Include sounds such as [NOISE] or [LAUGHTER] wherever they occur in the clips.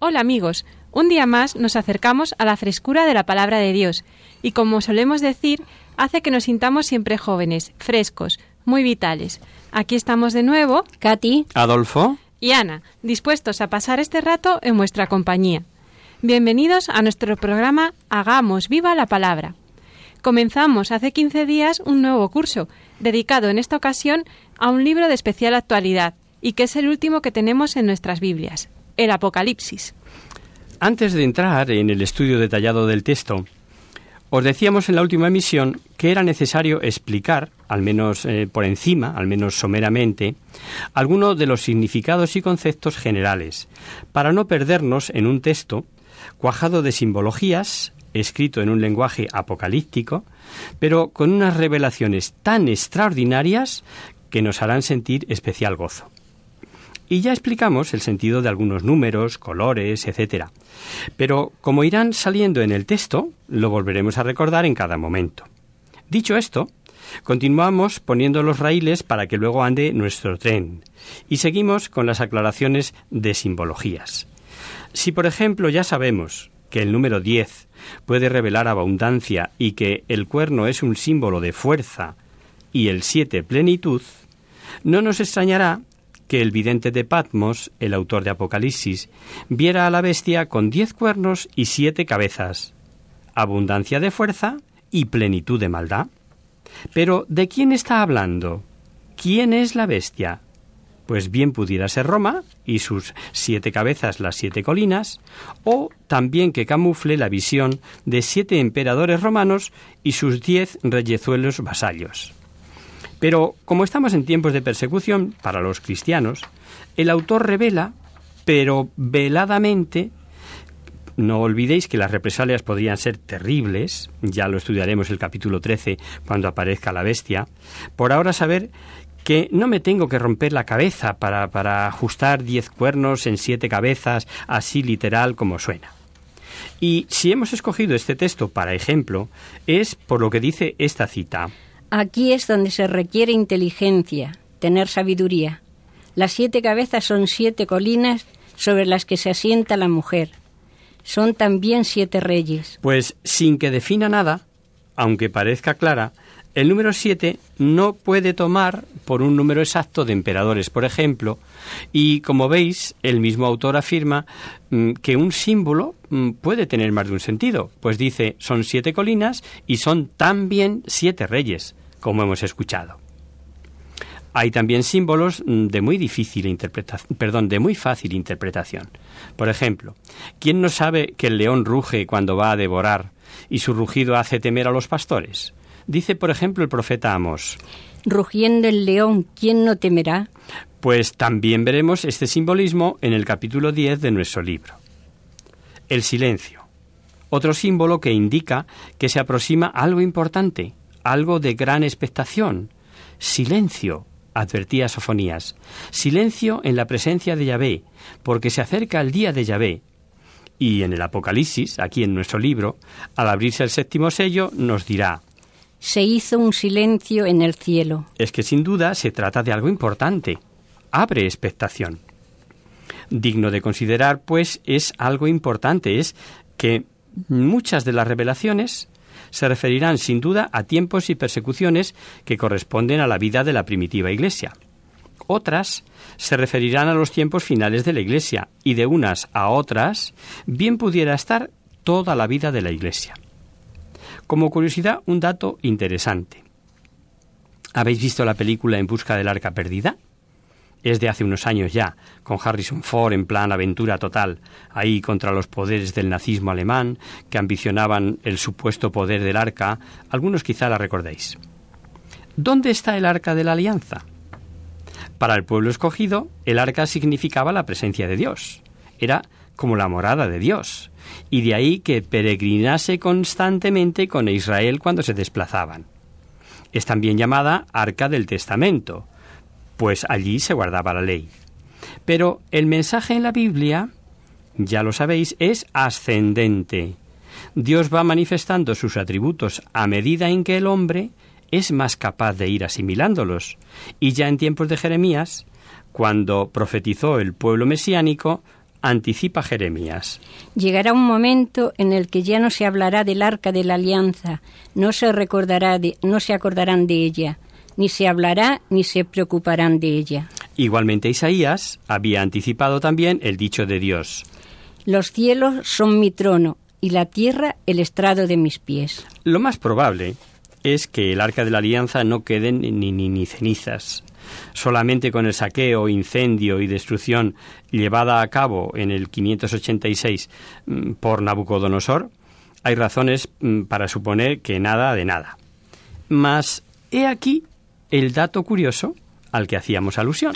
Hola amigos, un día más nos acercamos a la frescura de la palabra de Dios y como solemos decir, hace que nos sintamos siempre jóvenes, frescos, muy vitales. Aquí estamos de nuevo, Katy, Adolfo, y Ana, dispuestos a pasar este rato en vuestra compañía. Bienvenidos a nuestro programa Hagamos viva la palabra. Comenzamos hace 15 días un nuevo curso, dedicado en esta ocasión a un libro de especial actualidad, y que es el último que tenemos en nuestras Biblias, el Apocalipsis. antes de entrar en el estudio detallado del texto, os decíamos en la última emisión que era necesario explicar, al menos eh, por encima, al menos someramente, algunos de los significados y conceptos generales, para no perdernos en un texto cuajado de simbologías, escrito en un lenguaje apocalíptico, pero con unas revelaciones tan extraordinarias que nos harán sentir especial gozo. Y ya explicamos el sentido de algunos números, colores, etcétera. Pero como irán saliendo en el texto, lo volveremos a recordar en cada momento. Dicho esto, continuamos poniendo los raíles para que luego ande nuestro tren y seguimos con las aclaraciones de simbologías. Si, por ejemplo, ya sabemos que el número 10 puede revelar abundancia y que el cuerno es un símbolo de fuerza y el 7 plenitud, no nos extrañará que el vidente de Patmos, el autor de Apocalipsis, viera a la bestia con diez cuernos y siete cabezas, abundancia de fuerza y plenitud de maldad. Pero, ¿de quién está hablando? ¿Quién es la bestia? Pues bien pudiera ser Roma y sus siete cabezas las siete colinas, o también que camufle la visión de siete emperadores romanos y sus diez reyezuelos vasallos. Pero como estamos en tiempos de persecución para los cristianos, el autor revela, pero veladamente, no olvidéis que las represalias podrían ser terribles, ya lo estudiaremos el capítulo 13 cuando aparezca la bestia, por ahora saber que no me tengo que romper la cabeza para, para ajustar diez cuernos en siete cabezas, así literal como suena. Y si hemos escogido este texto para ejemplo, es por lo que dice esta cita. Aquí es donde se requiere inteligencia, tener sabiduría. Las siete cabezas son siete colinas sobre las que se asienta la mujer. Son también siete reyes. Pues sin que defina nada, aunque parezca clara, el número 7 no puede tomar por un número exacto de emperadores, por ejemplo, y como veis, el mismo autor afirma mm, que un símbolo puede tener más de un sentido, pues dice son siete colinas y son también siete reyes, como hemos escuchado. Hay también símbolos mm, de muy difícil interpretación, perdón, de muy fácil interpretación. Por ejemplo, ¿quién no sabe que el león ruge cuando va a devorar y su rugido hace temer a los pastores? Dice, por ejemplo, el profeta Amos. Rugiendo el león, ¿quién no temerá? Pues también veremos este simbolismo en el capítulo 10 de nuestro libro. El silencio. Otro símbolo que indica que se aproxima algo importante, algo de gran expectación. Silencio, advertía Sofonías. Silencio en la presencia de Yahvé, porque se acerca el día de Yahvé. Y en el Apocalipsis, aquí en nuestro libro, al abrirse el séptimo sello, nos dirá, Se hizo un silencio en el cielo. es que sin duda se trata de algo importante. Abre expectación. Digno de considerar, pues, es algo importante, es que muchas de las revelaciones se referirán sin duda a tiempos y persecuciones que corresponden a la vida de la primitiva Iglesia. Otras se referirán a los tiempos finales de la Iglesia y de unas a otras bien pudiera estar toda la vida de la Iglesia. Como curiosidad, un dato interesante. ¿Habéis visto la película En busca del arca perdida? Es de hace unos años ya, con Harrison Ford en plan aventura total, ahí contra los poderes del nazismo alemán, que ambicionaban el supuesto poder del arca. Algunos quizá la recordéis. ¿Dónde está el arca de la alianza? Para el pueblo escogido, el arca significaba la presencia de Dios. Era como la morada de Dios. Y de ahí que peregrinase constantemente con Israel cuando se desplazaban. Es también llamada Arca del Testamento, pues allí se guardaba la ley. Pero el mensaje en la Biblia, ya lo sabéis, es ascendente. Dios va manifestando sus atributos a medida en que el hombre es más capaz de ir asimilándolos. Y ya en tiempos de Jeremías, cuando profetizó el pueblo mesiánico, anticipa Jeremías. Llegará un momento en el que ya no se hablará del arca de la alianza, no se recordará de, no se acordarán de ella, ni se hablará ni se preocuparán de ella. Igualmente Isaías había anticipado también el dicho de Dios. Los cielos son mi trono y la tierra el estrado de mis pies. Lo más probable es que el arca de la alianza no queden ni, ni, ni cenizas. Solamente con el saqueo, incendio y destrucción llevada a cabo en el 586 mm, por Nabucodonosor, hay razones mm, para suponer que nada de nada. Mas he aquí el dato curioso al que hacíamos alusión.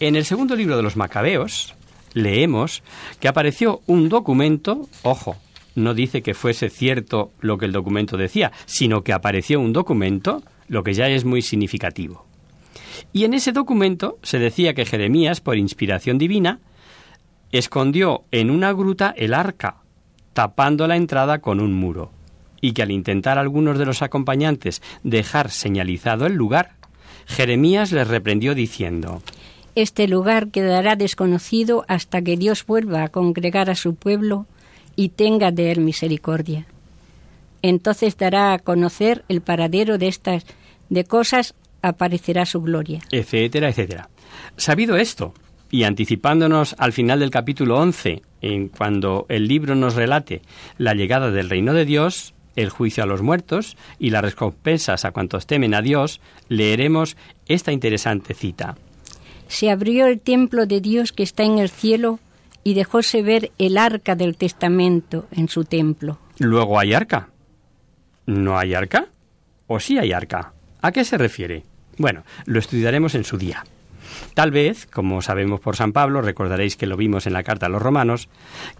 En el segundo libro de los Macabeos leemos que apareció un documento, ojo, no dice que fuese cierto lo que el documento decía, sino que apareció un documento, lo que ya es muy significativo. Y en ese documento se decía que Jeremías, por inspiración divina, escondió en una gruta el arca, tapando la entrada con un muro, y que al intentar algunos de los acompañantes dejar señalizado el lugar, Jeremías les reprendió diciendo Este lugar quedará desconocido hasta que Dios vuelva a congregar a su pueblo y tenga de él misericordia. Entonces dará a conocer el paradero de estas de cosas aparecerá su gloria. Etcétera, etcétera. Sabido esto, y anticipándonos al final del capítulo 11, en cuando el libro nos relate la llegada del reino de Dios, el juicio a los muertos y las recompensas a cuantos temen a Dios, leeremos esta interesante cita. Se abrió el templo de Dios que está en el cielo y dejóse ver el arca del testamento en su templo. Luego hay arca. ¿No hay arca? ¿O sí hay arca? ¿A qué se refiere? Bueno, lo estudiaremos en su día. Tal vez, como sabemos por San Pablo, recordaréis que lo vimos en la carta a los romanos,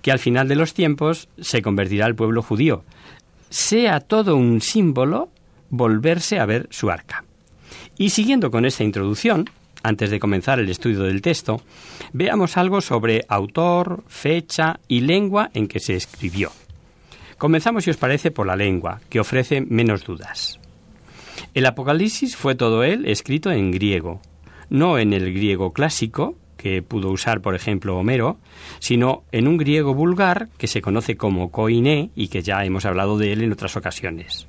que al final de los tiempos se convertirá el pueblo judío. Sea todo un símbolo volverse a ver su arca. Y siguiendo con esta introducción, antes de comenzar el estudio del texto, veamos algo sobre autor, fecha y lengua en que se escribió. Comenzamos, si os parece, por la lengua, que ofrece menos dudas. El Apocalipsis fue todo él escrito en griego, no en el griego clásico, que pudo usar, por ejemplo, Homero, sino en un griego vulgar que se conoce como koiné y que ya hemos hablado de él en otras ocasiones.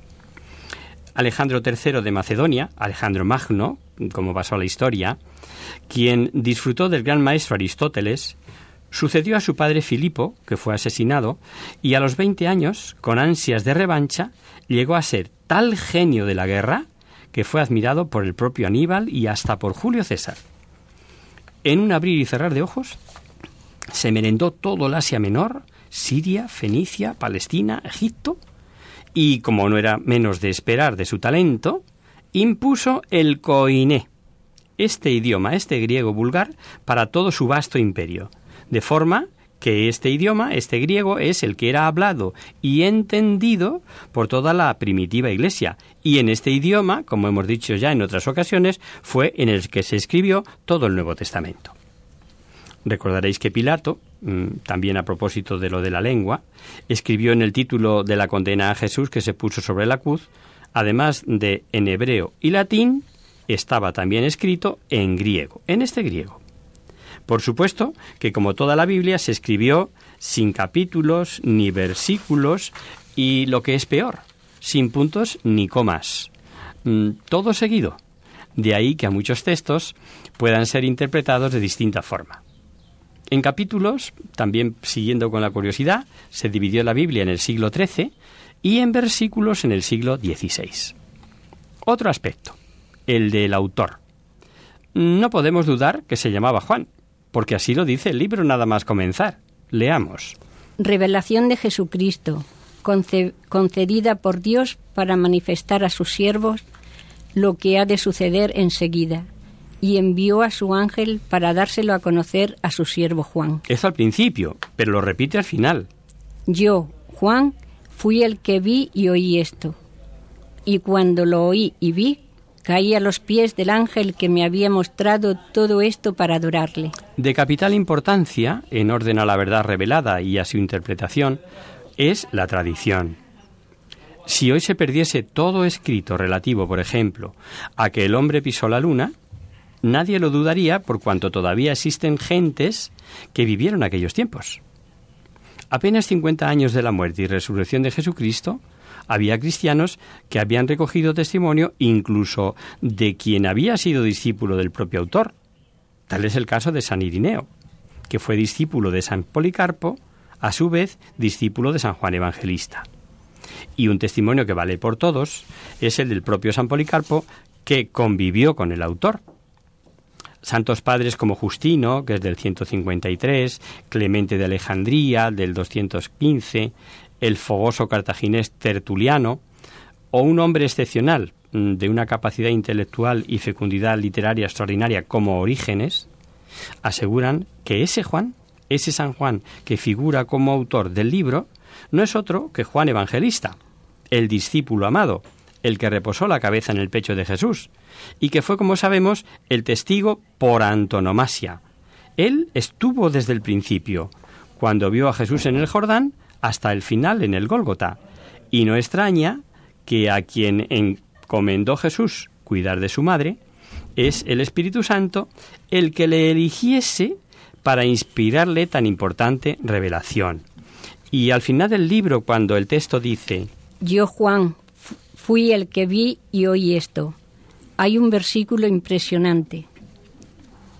Alejandro III de Macedonia, Alejandro Magno, como pasó a la historia, quien disfrutó del gran maestro Aristóteles, sucedió a su padre Filipo, que fue asesinado, y a los 20 años, con ansias de revancha, llegó a ser tal genio de la guerra que fue admirado por el propio Aníbal y hasta por Julio César. En un abrir y cerrar de ojos, se merendó todo el Asia Menor, Siria, Fenicia, Palestina, Egipto, y como no era menos de esperar de su talento, impuso el koiné, este idioma, este griego vulgar, para todo su vasto imperio, de forma que este idioma, este griego, es el que era hablado y entendido por toda la primitiva iglesia. Y en este idioma, como hemos dicho ya en otras ocasiones, fue en el que se escribió todo el Nuevo Testamento. Recordaréis que Pilato, mm, también a propósito de lo de la lengua, escribió en el título de la condena a Jesús que se puso sobre la cruz, además de en hebreo y latín, estaba también escrito en griego, en este griego. Por supuesto que como toda la Biblia se escribió sin capítulos ni versículos y lo que es peor, sin puntos ni comas. Mm, todo seguido. De ahí que a muchos textos puedan ser interpretados de distinta forma. En capítulos, también siguiendo con la curiosidad, se dividió la Biblia en el siglo XIII y en versículos en el siglo XVI. Otro aspecto, el del autor. No podemos dudar que se llamaba Juan, porque así lo dice el libro nada más comenzar. Leamos. Revelación de Jesucristo, concedida por Dios para manifestar a sus siervos lo que ha de suceder enseguida, y envió a su ángel para dárselo a conocer a su siervo Juan. Eso al principio, pero lo repite al final. Yo, Juan, fui el que vi y oí esto. Y cuando lo oí y vi, caí a los pies del ángel que me había mostrado todo esto para adorarle. De capital importancia, en orden a la verdad revelada y a su interpretación, es la tradición. Si hoy se perdiese todo escrito relativo, por ejemplo, a que el hombre pisó la luna, nadie lo dudaría por cuanto todavía existen gentes que vivieron aquellos tiempos. Apenas 50 años de la muerte y resurrección de Jesucristo, había cristianos que habían recogido testimonio incluso de quien había sido discípulo del propio autor. Tal es el caso de San Irineo, que fue discípulo de San Policarpo, a su vez discípulo de San Juan Evangelista. Y un testimonio que vale por todos es el del propio San Policarpo, que convivió con el autor. Santos padres como Justino, que es del 153, Clemente de Alejandría, del 215, el fogoso cartaginés Tertuliano, o un hombre excepcional, mm, de una capacidad intelectual y fecundidad literaria extraordinaria como Orígenes, aseguran que ese Juan, ese San Juan que figura como autor del libro, no es otro que Juan Evangelista, el discípulo amado, el que reposó la cabeza en el pecho de Jesús, y que fue, como sabemos, el testigo por antonomasia. Él estuvo desde el principio. Cuando vio a Jesús en el Jordán, hasta el final en el Gólgota. Y no extraña que a quien encomendó Jesús cuidar de su madre, es el Espíritu Santo el que le eligiese para inspirarle tan importante revelación. Y al final del libro, cuando el texto dice, Yo, Juan, fui el que vi y oí esto, hay un versículo impresionante.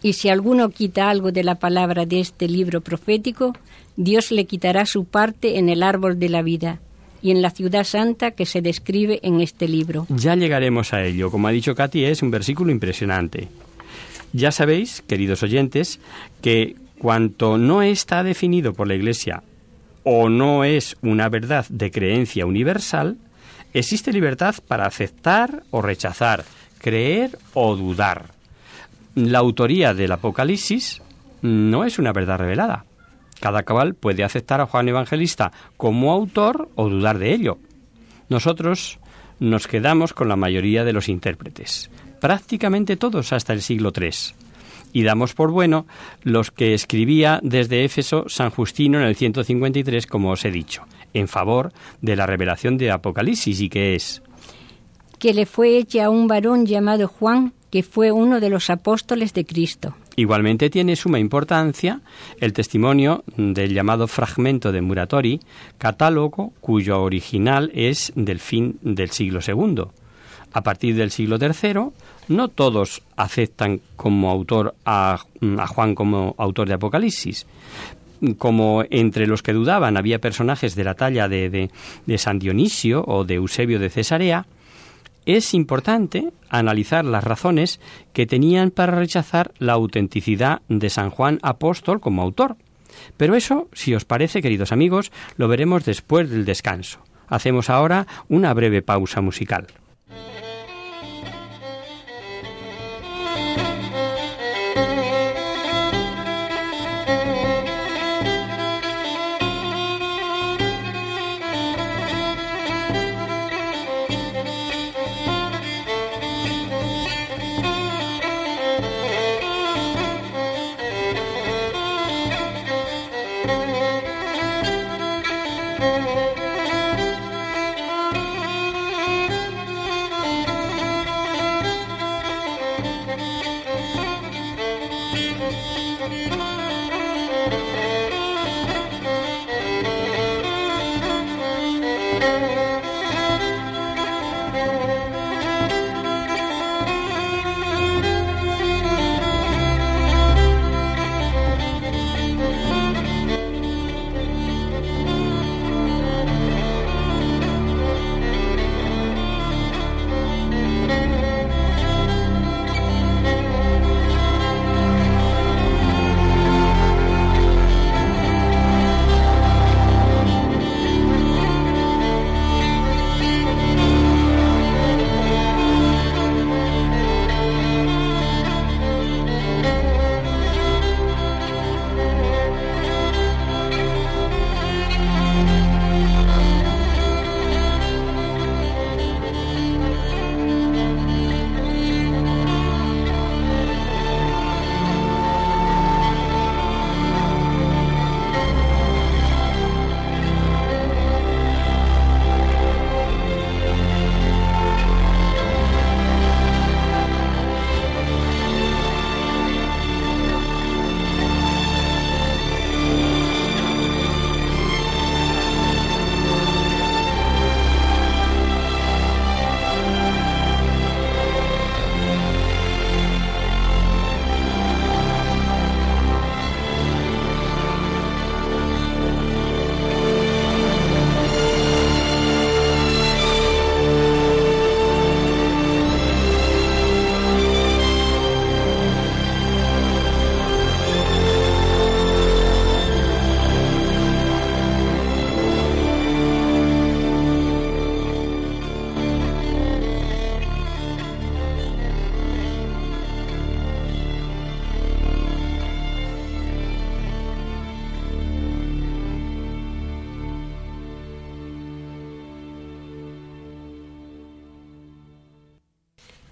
Y si alguno quita algo de la palabra de este libro profético, Dios le quitará su parte en el árbol de la vida y en la ciudad santa que se describe en este libro. Ya llegaremos a ello. Como ha dicho Katy, es un versículo impresionante. Ya sabéis, queridos oyentes, que cuanto no está definido por la Iglesia o no es una verdad de creencia universal, existe libertad para aceptar o rechazar, creer o dudar. La autoría del Apocalipsis no es una verdad revelada. Cada cabal puede aceptar a Juan Evangelista como autor o dudar de ello. Nosotros nos quedamos con la mayoría de los intérpretes, prácticamente todos hasta el siglo III, y damos por bueno los que escribía desde Éfeso San Justino en el 153, como os he dicho, en favor de la revelación de Apocalipsis y que es que le fue hecha a un varón llamado Juan, que fue uno de los apóstoles de Cristo. Igualmente tiene suma importancia el testimonio del llamado fragmento de Muratori, catálogo cuyo original es del fin del siglo II. A partir del siglo III, no todos aceptan como autor a, Juan como autor de Apocalipsis, como entre los que dudaban había personajes de la talla de, de, San Dionisio o de Eusebio de Cesarea, es importante analizar las razones que tenían para rechazar la autenticidad de San Juan Apóstol como autor. Pero eso, si os parece, queridos amigos, lo veremos después del descanso. Hacemos ahora una breve pausa musical.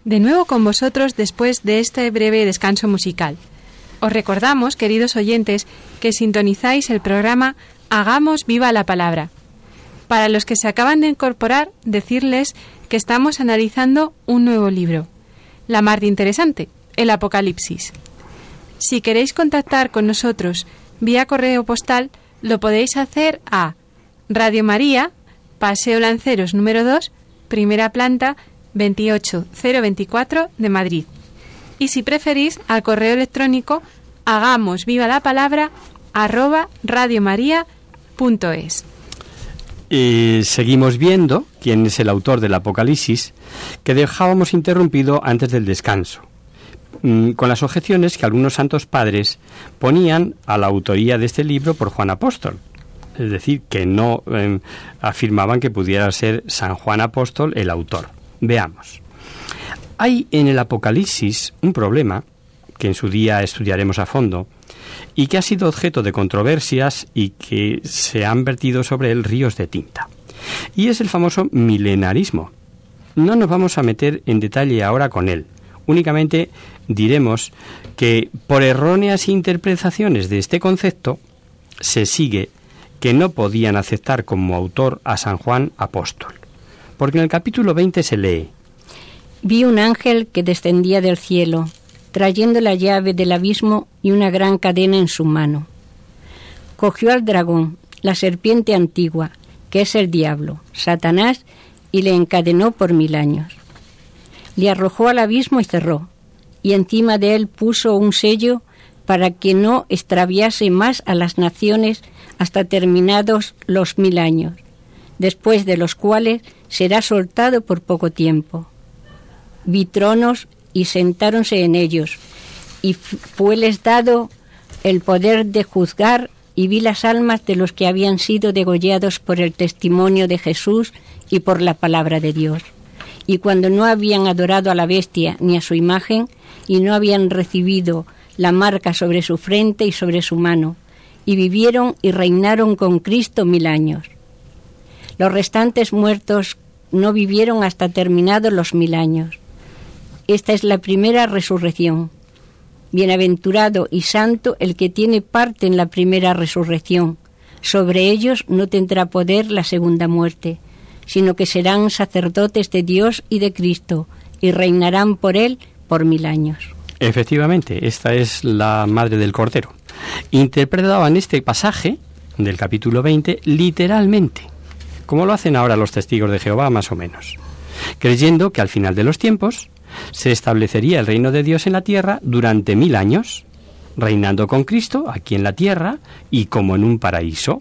De nuevo con vosotros después de este breve descanso musical. Os recordamos, queridos oyentes, que sintonizáis el programa Hagamos viva la palabra. Para los que se acaban de incorporar, decirles que estamos analizando un nuevo libro, la más interesante, el Apocalipsis. Si queréis contactar con nosotros vía correo postal, lo podéis hacer a Radio María, Paseo Lanceros número 2, primera planta 28024 de Madrid. Y si preferís, al correo electrónico hagamos viva la palabra arroba radiomaria.es. Y seguimos viendo quién es el autor del Apocalipsis que dejábamos interrumpido antes del descanso, mm, con las objeciones que algunos santos padres ponían a la autoría de este libro por Juan Apóstol. Es decir, que no em, afirmaban que pudiera ser San Juan Apóstol el autor. Veamos. Hay en el Apocalipsis un problema que en su día estudiaremos a fondo y que ha sido objeto de controversias y que se han vertido sobre él ríos de tinta. Y es el famoso milenarismo. No nos vamos a meter en detalle ahora con él. Únicamente diremos que por erróneas interpretaciones de este concepto se sigue que no podían aceptar como autor a San Juan Apóstol. Porque en el capítulo 20 se lee, Vi un ángel que descendía del cielo, trayendo la llave del abismo y una gran cadena en su mano. Cogió al dragón, la serpiente antigua, que es el diablo, Satanás, y le encadenó por mil años. Le arrojó al abismo y cerró, y encima de él puso un sello para que no extraviase más a las naciones hasta terminados los mil años, después de los cuales será soltado por poco tiempo. Vi tronos y sentáronse en ellos, y fueles dado el poder de juzgar, y vi las almas de los que habían sido degollados por el testimonio de Jesús y por la palabra de Dios. Y cuando no habían adorado a la bestia ni a su imagen, y no habían recibido la marca sobre su frente y sobre su mano, y vivieron y reinaron con Cristo mil años. Los restantes muertos no vivieron hasta terminados los mil años. Esta es la primera resurrección. Bienaventurado y santo el que tiene parte en la primera resurrección. Sobre ellos no tendrá poder la segunda muerte, sino que serán sacerdotes de Dios y de Cristo, y reinarán por él por mil años. Efectivamente, esta es la madre del Cordero. Interpretaban este pasaje del capítulo 20 literalmente, como lo hacen ahora los testigos de Jehová más o menos, creyendo que al final de los tiempos se establecería el reino de Dios en la tierra durante mil años, reinando con Cristo aquí en la tierra y como en un paraíso.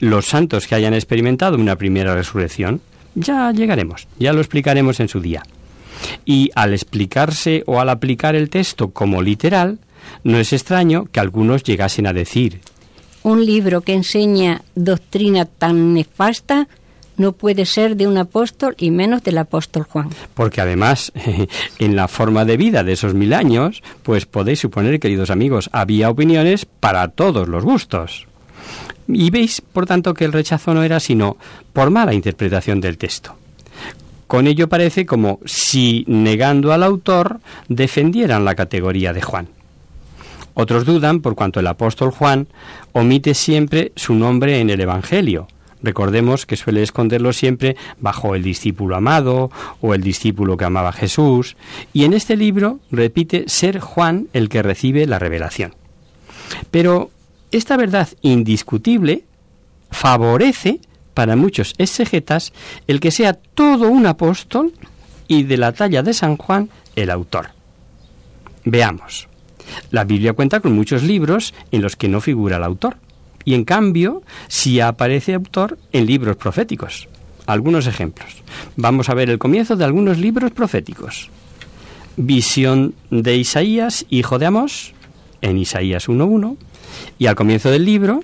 Los santos que hayan experimentado una primera resurrección, ya llegaremos, ya lo explicaremos en su día. Y al explicarse o al aplicar el texto como literal, no es extraño que algunos llegasen a decir Un libro que enseña doctrina tan nefasta no puede ser de un apóstol y menos del apóstol Juan. Porque además, [LAUGHS] en la forma de vida de esos mil años, pues podéis suponer, queridos amigos, había opiniones para todos los gustos. Y veis, por tanto, que el rechazo no era sino por mala interpretación del texto. Con ello parece como si, negando al autor, defendieran la categoría de Juan. Otros dudan por cuanto el apóstol Juan omite siempre su nombre en el Evangelio. Recordemos que suele esconderlo siempre bajo el discípulo amado o el discípulo que amaba a Jesús, y en este libro repite ser Juan el que recibe la revelación. Pero esta verdad indiscutible favorece para muchos exegetas el que sea todo un apóstol y de la talla de San Juan el autor. Veamos. La Biblia cuenta con muchos libros en los que no figura el autor, y en cambio sí aparece autor en libros proféticos. Algunos ejemplos. Vamos a ver el comienzo de algunos libros proféticos. Visión de Isaías, hijo de Amós, en Isaías 1.1, y al comienzo del libro...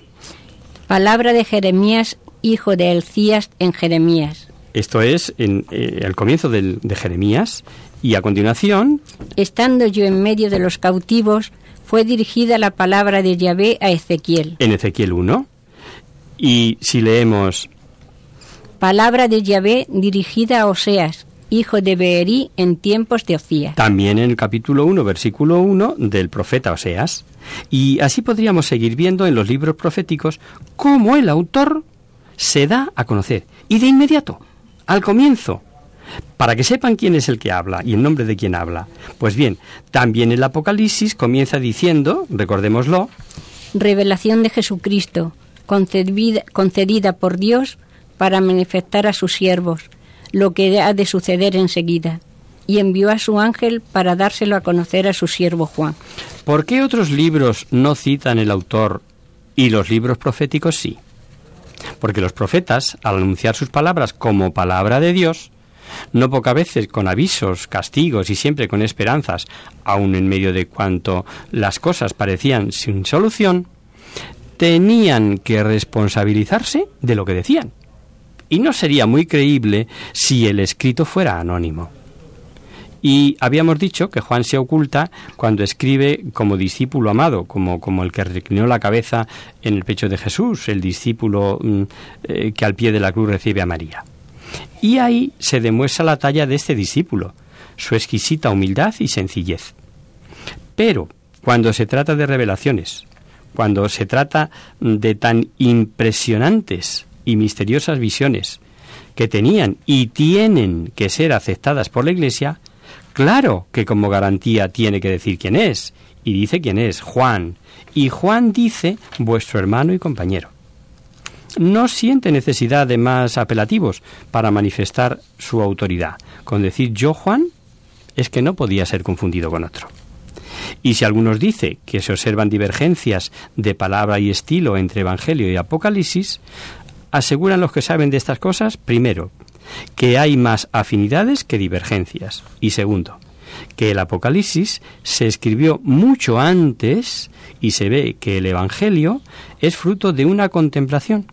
Palabra de Jeremías, hijo de Elcías, en Jeremías. Esto es en eh, el comienzo del, de Jeremías, y a continuación... Estando yo en medio de los cautivos, fue dirigida la palabra de Yahvé a Ezequiel. En Ezequiel 1. Y si leemos... Palabra de Yahvé dirigida a Oseas, hijo de Beerí en tiempos de Ocía. También en el capítulo 1, versículo 1 del profeta Oseas. Y así podríamos seguir viendo en los libros proféticos cómo el autor se da a conocer. Y de inmediato, al comienzo, para que sepan quién es el que habla y el nombre de quien habla. Pues bien, también el Apocalipsis comienza diciendo, recordémoslo, Revelación de Jesucristo, concedida, concedida por Dios para manifestar a sus siervos lo que ha de suceder enseguida. Y envió a su ángel para dárselo a conocer a su siervo Juan. ¿Por qué otros libros no citan el autor y los libros proféticos sí? Porque los profetas, al anunciar sus palabras como palabra de Dios, no pocas veces con avisos, castigos y siempre con esperanzas, aun en medio de cuanto las cosas parecían sin solución, tenían que responsabilizarse de lo que decían. Y no sería muy creíble si el escrito fuera anónimo. Y habíamos dicho que Juan se oculta cuando escribe como discípulo amado, como, como el que reclinó la cabeza en el pecho de Jesús, el discípulo mm, eh, que al pie de la cruz recibe a María. Y ahí se demuestra la talla de este discípulo, su exquisita humildad y sencillez. Pero cuando se trata de revelaciones, cuando se trata de tan impresionantes y misteriosas visiones que tenían y tienen que ser aceptadas por la Iglesia, claro que como garantía tiene que decir quién es. Y dice quién es, Juan. Y Juan dice vuestro hermano y compañero. No siente necesidad de más apelativos para manifestar su autoridad. Con decir yo, Juan, es que no podía ser confundido con otro. Y si algunos dice que se observan divergencias de palabra y estilo entre Evangelio y Apocalipsis, aseguran los que saben de estas cosas, primero, que hay más afinidades que divergencias. Y segundo, que el Apocalipsis se escribió mucho antes y se ve que el Evangelio es fruto de una contemplación,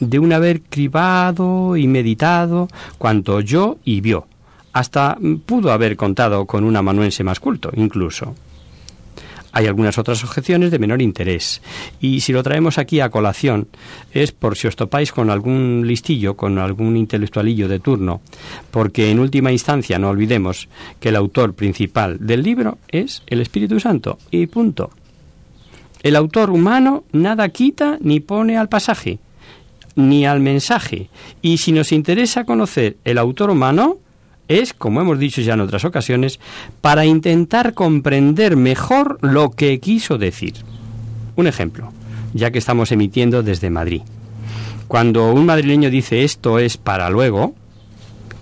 de un haber cribado y meditado cuanto oyó y vio. Hasta pudo haber contado con un amanuense más culto, incluso. Hay algunas otras objeciones de menor interés. Y si lo traemos aquí a colación, es por si os topáis con algún listillo, con algún intelectualillo de turno, porque en última instancia no olvidemos que el autor principal del libro es el Espíritu Santo. Y punto. El autor humano nada quita ni pone al pasaje, ni al mensaje. Y si nos interesa conocer el autor humano, es, como hemos dicho ya en otras ocasiones, para intentar comprender mejor lo que quiso decir. Un ejemplo, ya que estamos emitiendo desde Madrid. Cuando un madrileño dice esto es para luego,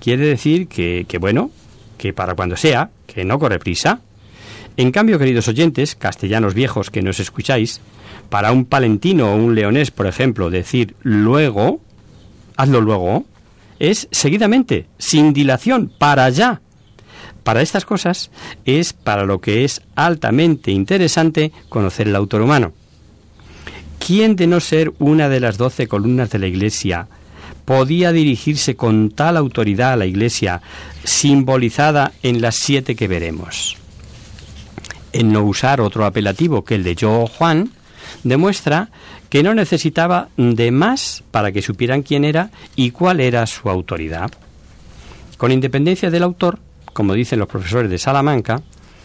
quiere decir que, que bueno, que para cuando sea, que no corre prisa. En cambio, queridos oyentes, castellanos viejos que nos escucháis, para un palentino o un leonés, por ejemplo, decir luego, hazlo luego, es seguidamente, sin dilación, para allá. Para estas cosas es para lo que es altamente interesante conocer el autor humano. ¿Quién de no ser una de las doce columnas de la Iglesia podía dirigirse con tal autoridad a la Iglesia, simbolizada en las siete que veremos? En no usar otro apelativo que el de yo Juan, demuestra que no necesitaba de más para que supieran quién era y cuál era su autoridad. Con independencia del autor, como dicen los profesores de Salamanca,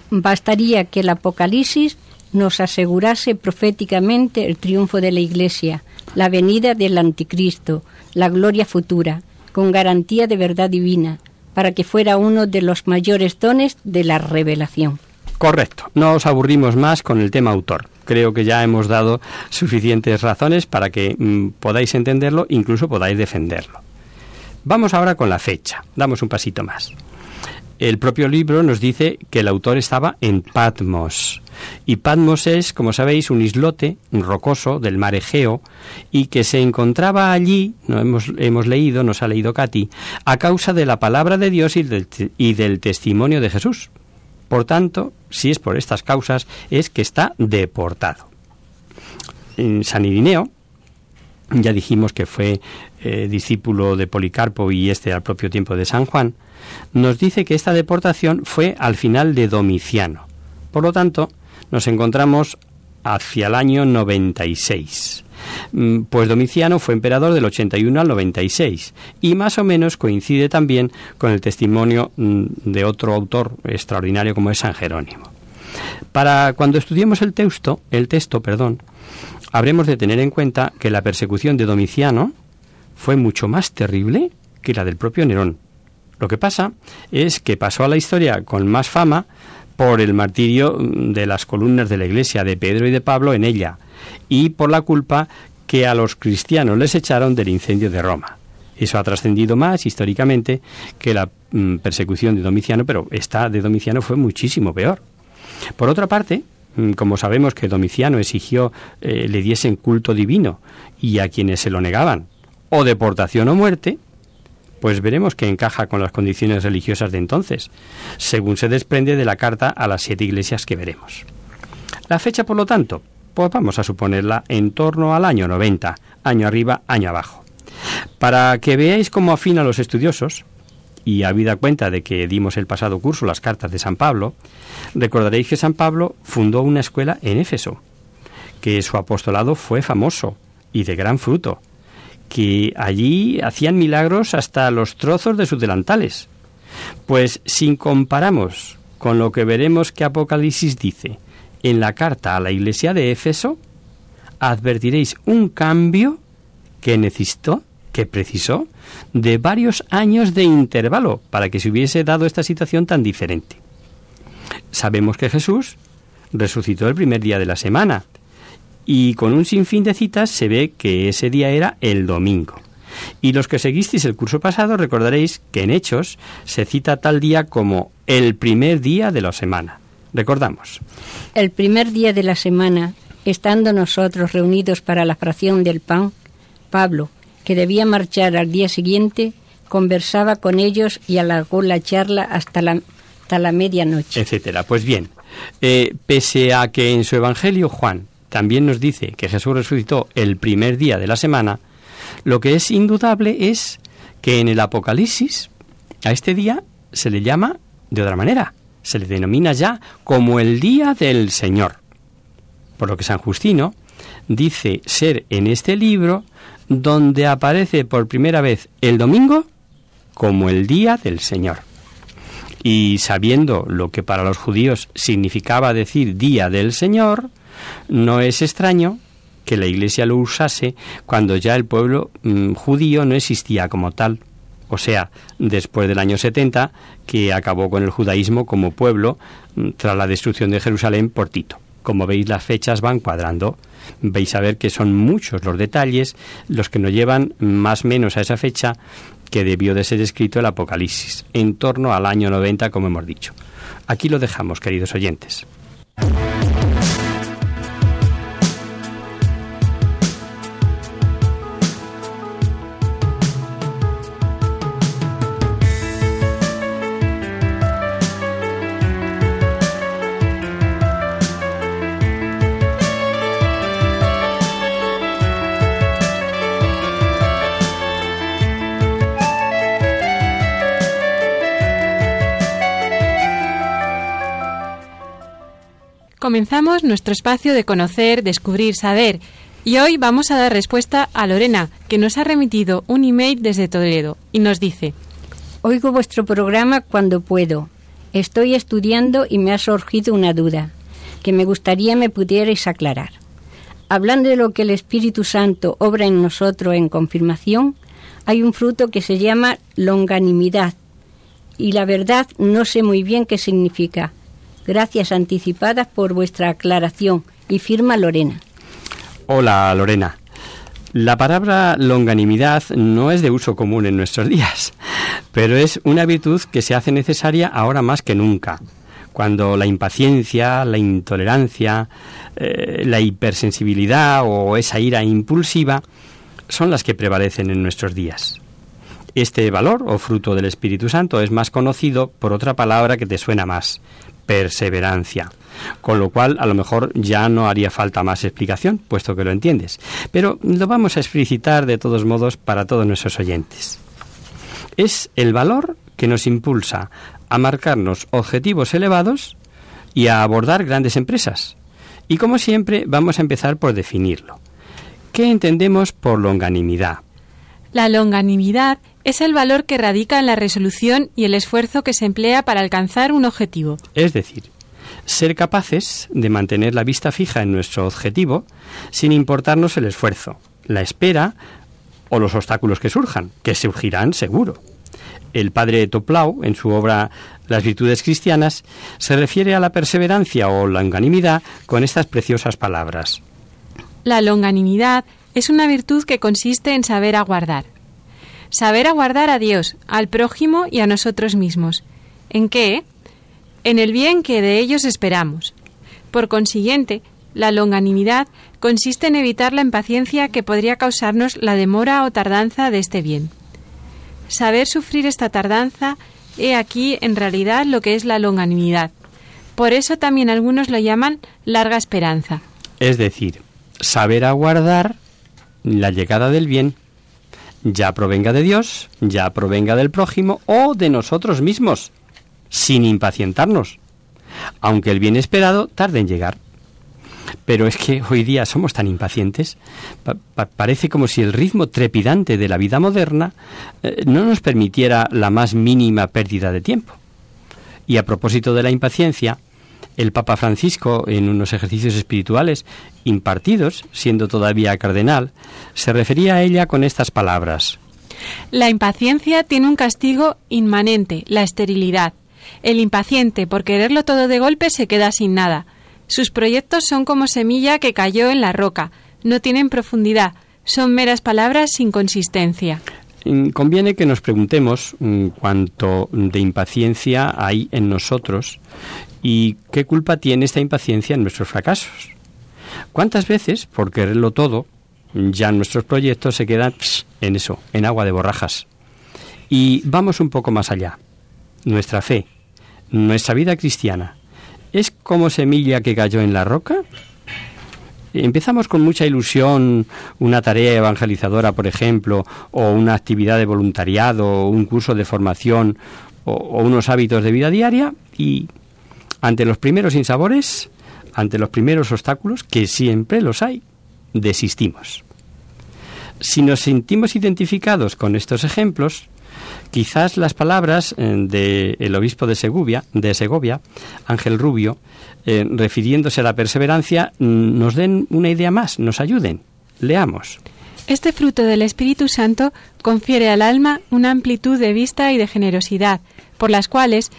bastaría que el Apocalipsis nos asegurase proféticamente el triunfo de la Iglesia, la venida del Anticristo, la gloria futura, con garantía de verdad divina, para que fuera uno de los mayores dones de la revelación. Correcto, no os aburrimos más con el tema autor. Creo que ya hemos dado suficientes razones para que mm, podáis entenderlo, incluso podáis defenderlo. Vamos ahora con la fecha, damos un pasito más. El propio libro nos dice que el autor estaba en Patmos. Y Patmos es, como sabéis, un islote rocoso del mar Egeo y que se encontraba allí, no hemos, hemos leído, nos ha leído Katy, a causa de la palabra de Dios y del testimonio de Jesús. Por tanto, si es por estas causas, es que está deportado. En San Irineo, ya dijimos que fue eh, discípulo de Policarpo y este al propio tiempo de San Juan, nos dice que esta deportación fue al final de Domiciano. Por lo tanto, nos encontramos hacia el año 96. Mm, pues Domiciano fue emperador del 81 al 96 y más o menos coincide también con el testimonio mm, de otro autor extraordinario como es San Jerónimo. Para cuando estudiemos el texto, el texto, perdón, habremos de tener en cuenta que la persecución de Domiciano fue mucho más terrible que la del propio Nerón. Lo que pasa es que pasó a la historia con más fama por el martirio de las columnas de la iglesia de Pedro y de Pablo en ella, y por la culpa que a los cristianos les echaron del incendio de Roma. Eso ha trascendido más históricamente que la mm, persecución de Domiciano, pero esta de Domiciano fue muchísimo peor. Por otra parte, mm, como sabemos que Domiciano exigió eh, le diesen culto divino y a quienes se lo negaban, o deportación o muerte, pues veremos que encaja con las condiciones religiosas de entonces, según se desprende de la carta a las siete iglesias que veremos. La fecha, por lo tanto, pues vamos a suponerla en torno al año 90, año arriba, año abajo. Para que veáis cómo afina los estudiosos, y habida cuenta de que dimos el pasado curso las cartas de San Pablo, recordaréis que San Pablo fundó una escuela en Éfeso, que su apostolado fue famoso y de gran fruto, que allí hacían milagros hasta los trozos de sus delantales. Pues si comparamos con lo que veremos que Apocalipsis dice en la carta a la iglesia de Éfeso, advertiréis un cambio que necesitó que precisó de varios años de intervalo para que se hubiese dado esta situación tan diferente. Sabemos que Jesús resucitó el primer día de la semana y con un sinfín de citas se ve que ese día era el domingo. Y los que seguisteis el curso pasado recordaréis que en Hechos se cita tal día como el primer día de la semana. Recordamos. El primer día de la semana, estando nosotros reunidos para la fracción del pan, Pablo, que debía marchar al día siguiente, conversaba con ellos y alargó la charla hasta la, hasta la medianoche. Etcétera. Pues bien, eh, pese a que en su Evangelio Juan también nos dice que Jesús resucitó el primer día de la semana, lo que es indudable es que en el Apocalipsis a este día se le llama de otra manera, se le denomina ya como el día del Señor. Por lo que San Justino dice ser en este libro donde aparece por primera vez el domingo como el día del Señor. Y sabiendo lo que para los judíos significaba decir día del Señor, no es extraño que la Iglesia lo usase cuando ya el pueblo mm, judío no existía como tal. O sea, después del año 70, que acabó con el judaísmo como pueblo mm, tras la destrucción de Jerusalén por Tito. Como veis, las fechas van cuadrando vais a ver que son muchos los detalles los que nos llevan más o menos a esa fecha que debió de ser escrito el Apocalipsis, en torno al año 90, como hemos dicho. Aquí lo dejamos, queridos oyentes. Comenzamos nuestro espacio de conocer, descubrir, saber. Y hoy vamos a dar respuesta a Lorena, que nos ha remitido un email desde Toledo y nos dice: Oigo vuestro programa cuando puedo. Estoy estudiando y me ha surgido una duda que me gustaría me pudierais aclarar. Hablando de lo que el Espíritu Santo obra en nosotros en confirmación, hay un fruto que se llama longanimidad y la verdad no sé muy bien qué significa. Gracias anticipadas por vuestra aclaración. Y firma Lorena. Hola, Lorena. La palabra longanimidad no es de uso común en nuestros días, pero es una virtud que se hace necesaria ahora más que nunca, cuando la impaciencia, la intolerancia, eh, la hipersensibilidad o esa ira impulsiva son las que prevalecen en nuestros días. Este valor o fruto del Espíritu Santo es más conocido por otra palabra que te suena más, perseverancia. Con lo cual, a lo mejor ya no haría falta más explicación, puesto que lo entiendes. Pero lo vamos a explicitar de todos modos para todos nuestros oyentes. Es el valor que nos impulsa a marcarnos objetivos elevados y a abordar grandes empresas. Y como siempre, vamos a empezar por definirlo. ¿Qué entendemos por longanimidad? La longanimidad es el valor que radica en la resolución y el esfuerzo que se emplea para alcanzar un objetivo. Es decir, ser capaces de mantener la vista fija en nuestro objetivo sin importarnos el esfuerzo, la espera o los obstáculos que surjan, que surgirán seguro. El padre Toplau, en su obra Las virtudes cristianas, se refiere a la perseverancia o longanimidad con estas preciosas palabras. La longanimidad es una virtud que consiste en saber aguardar. Saber aguardar a Dios, al prójimo y a nosotros mismos. ¿En qué? En el bien que de ellos esperamos. Por consiguiente, la longanimidad consiste en evitar la impaciencia que podría causarnos la demora o tardanza de este bien. Saber sufrir esta tardanza, he aquí en realidad lo que es la longanimidad. Por eso también algunos lo llaman larga esperanza. Es decir, saber aguardar la llegada del bien, ya provenga de Dios, ya provenga del prójimo o de nosotros mismos, sin impacientarnos, aunque el bien esperado tarde en llegar. Pero es que hoy día somos tan impacientes, parece como si el ritmo trepidante de la vida moderna eh, no nos permitiera la más mínima pérdida de tiempo. Y a propósito de la impaciencia, el Papa Francisco, en unos ejercicios espirituales impartidos, siendo todavía cardenal, se refería a ella con estas palabras. La impaciencia tiene un castigo inmanente, la esterilidad. El impaciente, por quererlo todo de golpe, se queda sin nada. Sus proyectos son como semilla que cayó en la roca, no tienen profundidad, son meras palabras sin consistencia. Mm, conviene que nos preguntemos mm, cuánto de impaciencia hay en nosotros ¿Y qué culpa tiene esta impaciencia en nuestros fracasos? ¿Cuántas veces, por quererlo todo, ya nuestros proyectos se quedan en eso, en agua de borrajas? Y vamos un poco más allá. Nuestra fe, nuestra vida cristiana, ¿es como semilla que cayó en la roca? Empezamos con mucha ilusión una tarea evangelizadora, por ejemplo, o una actividad de voluntariado, o un curso de formación, o, o unos hábitos de vida diaria, y ante los primeros insabores, ante los primeros obstáculos, que siempre los hay, desistimos. Si nos sentimos identificados con estos ejemplos, quizás las palabras eh, del obispo de Segovia, de Segovia, Ángel Rubio, eh, refiriéndose a la perseverancia, mm, nos den una idea más, nos ayuden. Leamos. Este fruto del Espíritu Santo confiere al alma una amplitud de vista y de generosidad, por las cuales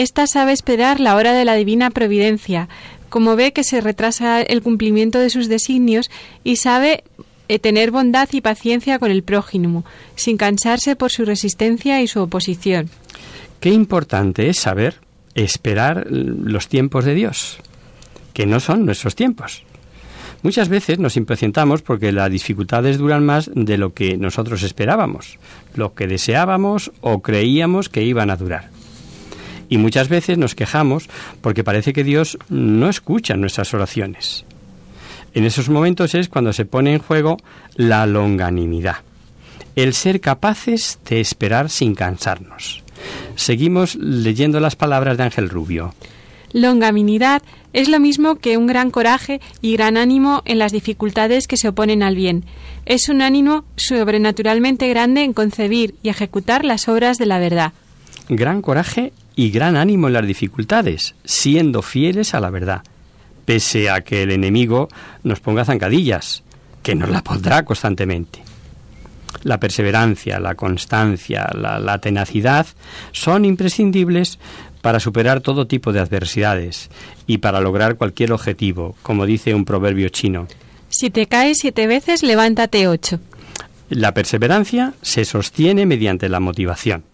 esta sabe esperar la hora de la divina providencia, como ve que se retrasa el cumplimiento de sus designios y sabe eh, tener bondad y paciencia con el prójimo, sin cansarse por su resistencia y su oposición. Qué importante es saber esperar los tiempos de Dios, que no son nuestros tiempos. Muchas veces nos impacientamos porque las dificultades duran más de lo que nosotros esperábamos, lo que deseábamos o creíamos que iban a durar. Y muchas veces nos quejamos porque parece que Dios no escucha nuestras oraciones. En esos momentos es cuando se pone en juego la longanimidad, el ser capaces de esperar sin cansarnos. Seguimos leyendo las palabras de Ángel Rubio. Longanimidad es lo mismo que un gran coraje y gran ánimo en las dificultades que se oponen al bien. Es un ánimo sobrenaturalmente grande en concebir y ejecutar las obras de la verdad. Gran coraje y gran ánimo en las dificultades, siendo fieles a la verdad, pese a que el enemigo nos ponga zancadillas, que nos la pondrá constantemente. La perseverancia, la constancia, la, tenacidad son imprescindibles para superar todo tipo de adversidades y para lograr cualquier objetivo, como dice un proverbio chino. Si te caes siete veces, levántate ocho. La perseverancia se sostiene mediante la motivación.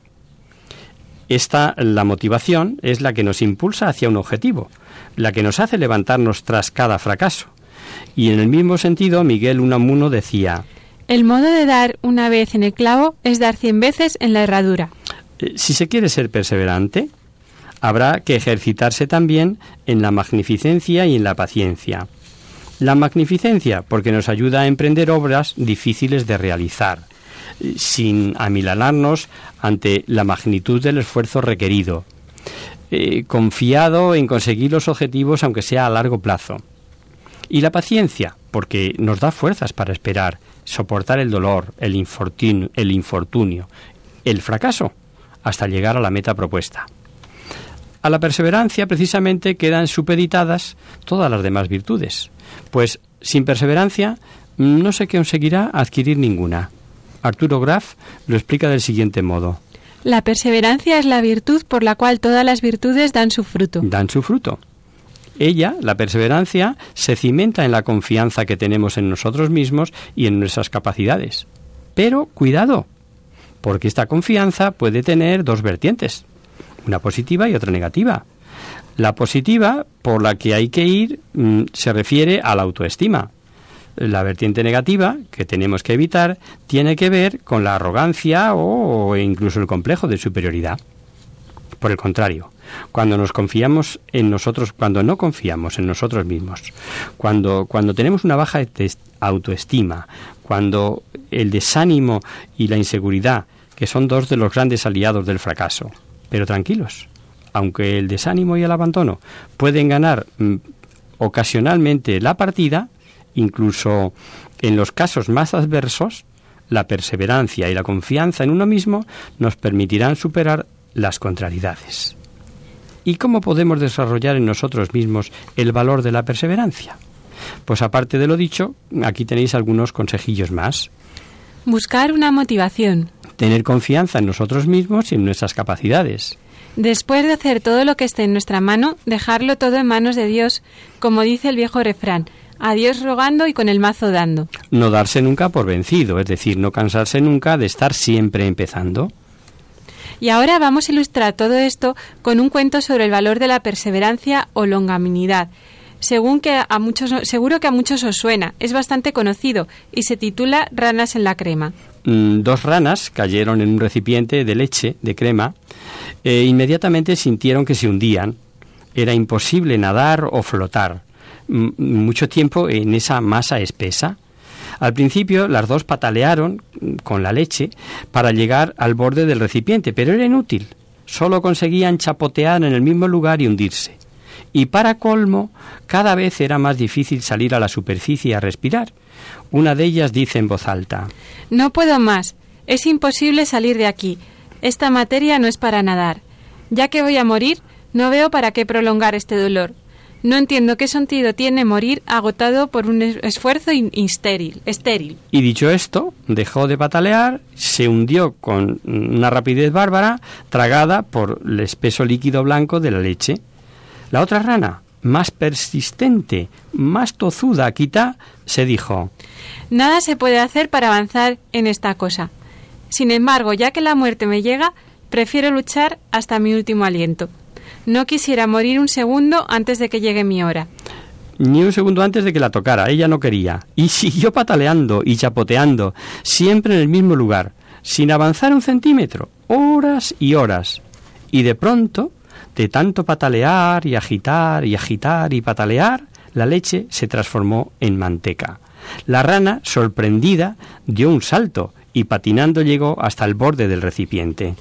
Esta, la motivación, es la que nos impulsa hacia un objetivo, la que nos hace levantarnos tras cada fracaso. Y en el mismo sentido, Miguel Unamuno decía, El modo de dar una vez en el clavo es dar cien veces en la herradura. Eh, si se quiere ser perseverante, habrá que ejercitarse también en la magnificencia y en la paciencia. La magnificencia porque nos ayuda a emprender obras difíciles de realizar sin amilanarnos ante la magnitud del esfuerzo requerido, eh, confiado en conseguir los objetivos aunque sea a largo plazo. Y la paciencia, porque nos da fuerzas para esperar, soportar el dolor, el infortunio, el, infortunio, el fracaso, hasta llegar a la meta propuesta. A la perseverancia precisamente quedan supeditadas todas las demás virtudes, pues sin perseverancia no se conseguirá adquirir ninguna. Arturo Graf lo explica del siguiente modo. La perseverancia es la virtud por la cual todas las virtudes dan su fruto. Dan su fruto. Ella, la perseverancia, se cimenta en la confianza que tenemos en nosotros mismos y en nuestras capacidades. Pero cuidado, porque esta confianza puede tener dos vertientes, una positiva y otra negativa. La positiva, por la que hay que ir, mm, se refiere a la autoestima. La vertiente negativa, que tenemos que evitar, tiene que ver con la arrogancia o incluso el complejo de superioridad. Por el contrario, cuando nos confiamos en nosotros, cuando no confiamos en nosotros mismos, cuando, cuando tenemos una baja autoestima, cuando el desánimo y la inseguridad, que son dos de los grandes aliados del fracaso, pero tranquilos, aunque el desánimo y el abandono pueden ganar mm, ocasionalmente la partida, incluso en los casos más adversos, la perseverancia y la confianza en uno mismo nos permitirán superar las contrariedades. ¿Y cómo podemos desarrollar en nosotros mismos el valor de la perseverancia? Pues aparte de lo dicho, aquí tenéis algunos consejillos más. Buscar una motivación. Tener confianza en nosotros mismos y en nuestras capacidades. Después de hacer todo lo que esté en nuestra mano, dejarlo todo en manos de Dios, como dice el viejo refrán, a Dios rogando y con el mazo dando. No darse nunca por vencido, es decir, no cansarse nunca de estar siempre empezando. Y ahora vamos a ilustrar todo esto con un cuento sobre el valor de la perseverancia o longaminidad. Según que a muchos, seguro que a muchos os suena, es bastante conocido y se titula Ranas en la crema. Mm, dos ranas cayeron en un recipiente de leche, de crema, e inmediatamente sintieron que se hundían. Era imposible nadar o flotar mucho tiempo en esa masa espesa. Al principio las dos patalearon con la leche para llegar al borde del recipiente, pero era inútil. Solo conseguían chapotear en el mismo lugar y hundirse. Y para colmo, cada vez era más difícil salir a la superficie a respirar. Una de ellas dice en voz alta No puedo más. Es imposible salir de aquí. Esta materia no es para nadar. Ya que voy a morir, no veo para qué prolongar este dolor. No entiendo qué sentido tiene morir agotado por un esfuerzo estéril, estéril. Y dicho esto, dejó de patalear, se hundió con una rapidez bárbara, tragada por el espeso líquido blanco de la leche. La otra rana, más persistente, más tozuda, quita, se dijo Nada se puede hacer para avanzar en esta cosa. Sin embargo, ya que la muerte me llega, prefiero luchar hasta mi último aliento. No quisiera morir un segundo antes de que llegue mi hora. Ni un segundo antes de que la tocara. Ella no quería. Y [LAUGHS] siguió pataleando y chapoteando, siempre en el mismo lugar, sin avanzar un centímetro, horas y horas. Y de pronto, de tanto patalear y agitar y agitar y patalear, la leche se transformó en manteca. La rana, sorprendida, dio un salto y patinando llegó hasta el borde del recipiente.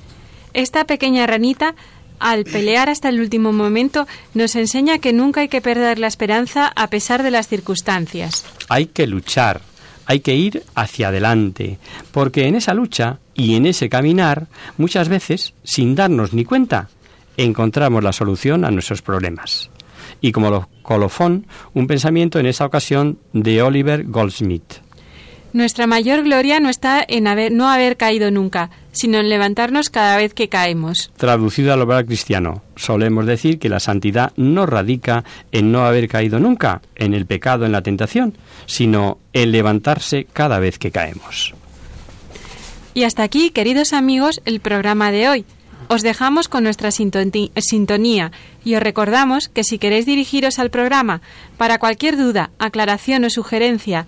Esta pequeña ranita al pelear hasta el último momento, nos enseña que nunca hay que perder la esperanza a pesar de las circunstancias. Hay que luchar, hay que ir hacia adelante, porque en esa lucha y en ese caminar, muchas veces, sin darnos ni cuenta, encontramos la solución a nuestros problemas. Y como lo colofón, un pensamiento en esa ocasión de Oliver Goldsmith. Nuestra mayor gloria no está en haber, no haber caído nunca, sino en levantarnos cada vez que caemos. Traducido al obrar cristiano, solemos decir que la santidad no radica en no haber caído nunca, en el pecado, en la tentación, sino en levantarse cada vez que caemos. Y hasta aquí, queridos amigos, el programa de hoy. Os dejamos con nuestra sintonía y os recordamos que si queréis dirigiros al programa para cualquier duda, aclaración o sugerencia,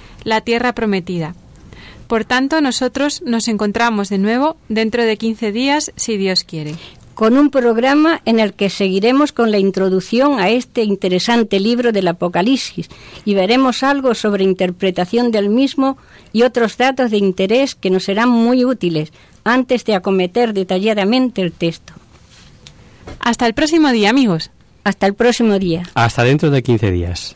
la tierra prometida. Por tanto, nosotros nos encontramos de nuevo dentro de 15 días, si Dios quiere. Con un programa en el que seguiremos con la introducción a este interesante libro del Apocalipsis y veremos algo sobre interpretación del mismo y otros datos de interés que nos serán muy útiles antes de acometer detalladamente el texto. Hasta el próximo día, amigos. Hasta el próximo día. Hasta dentro de 15 días.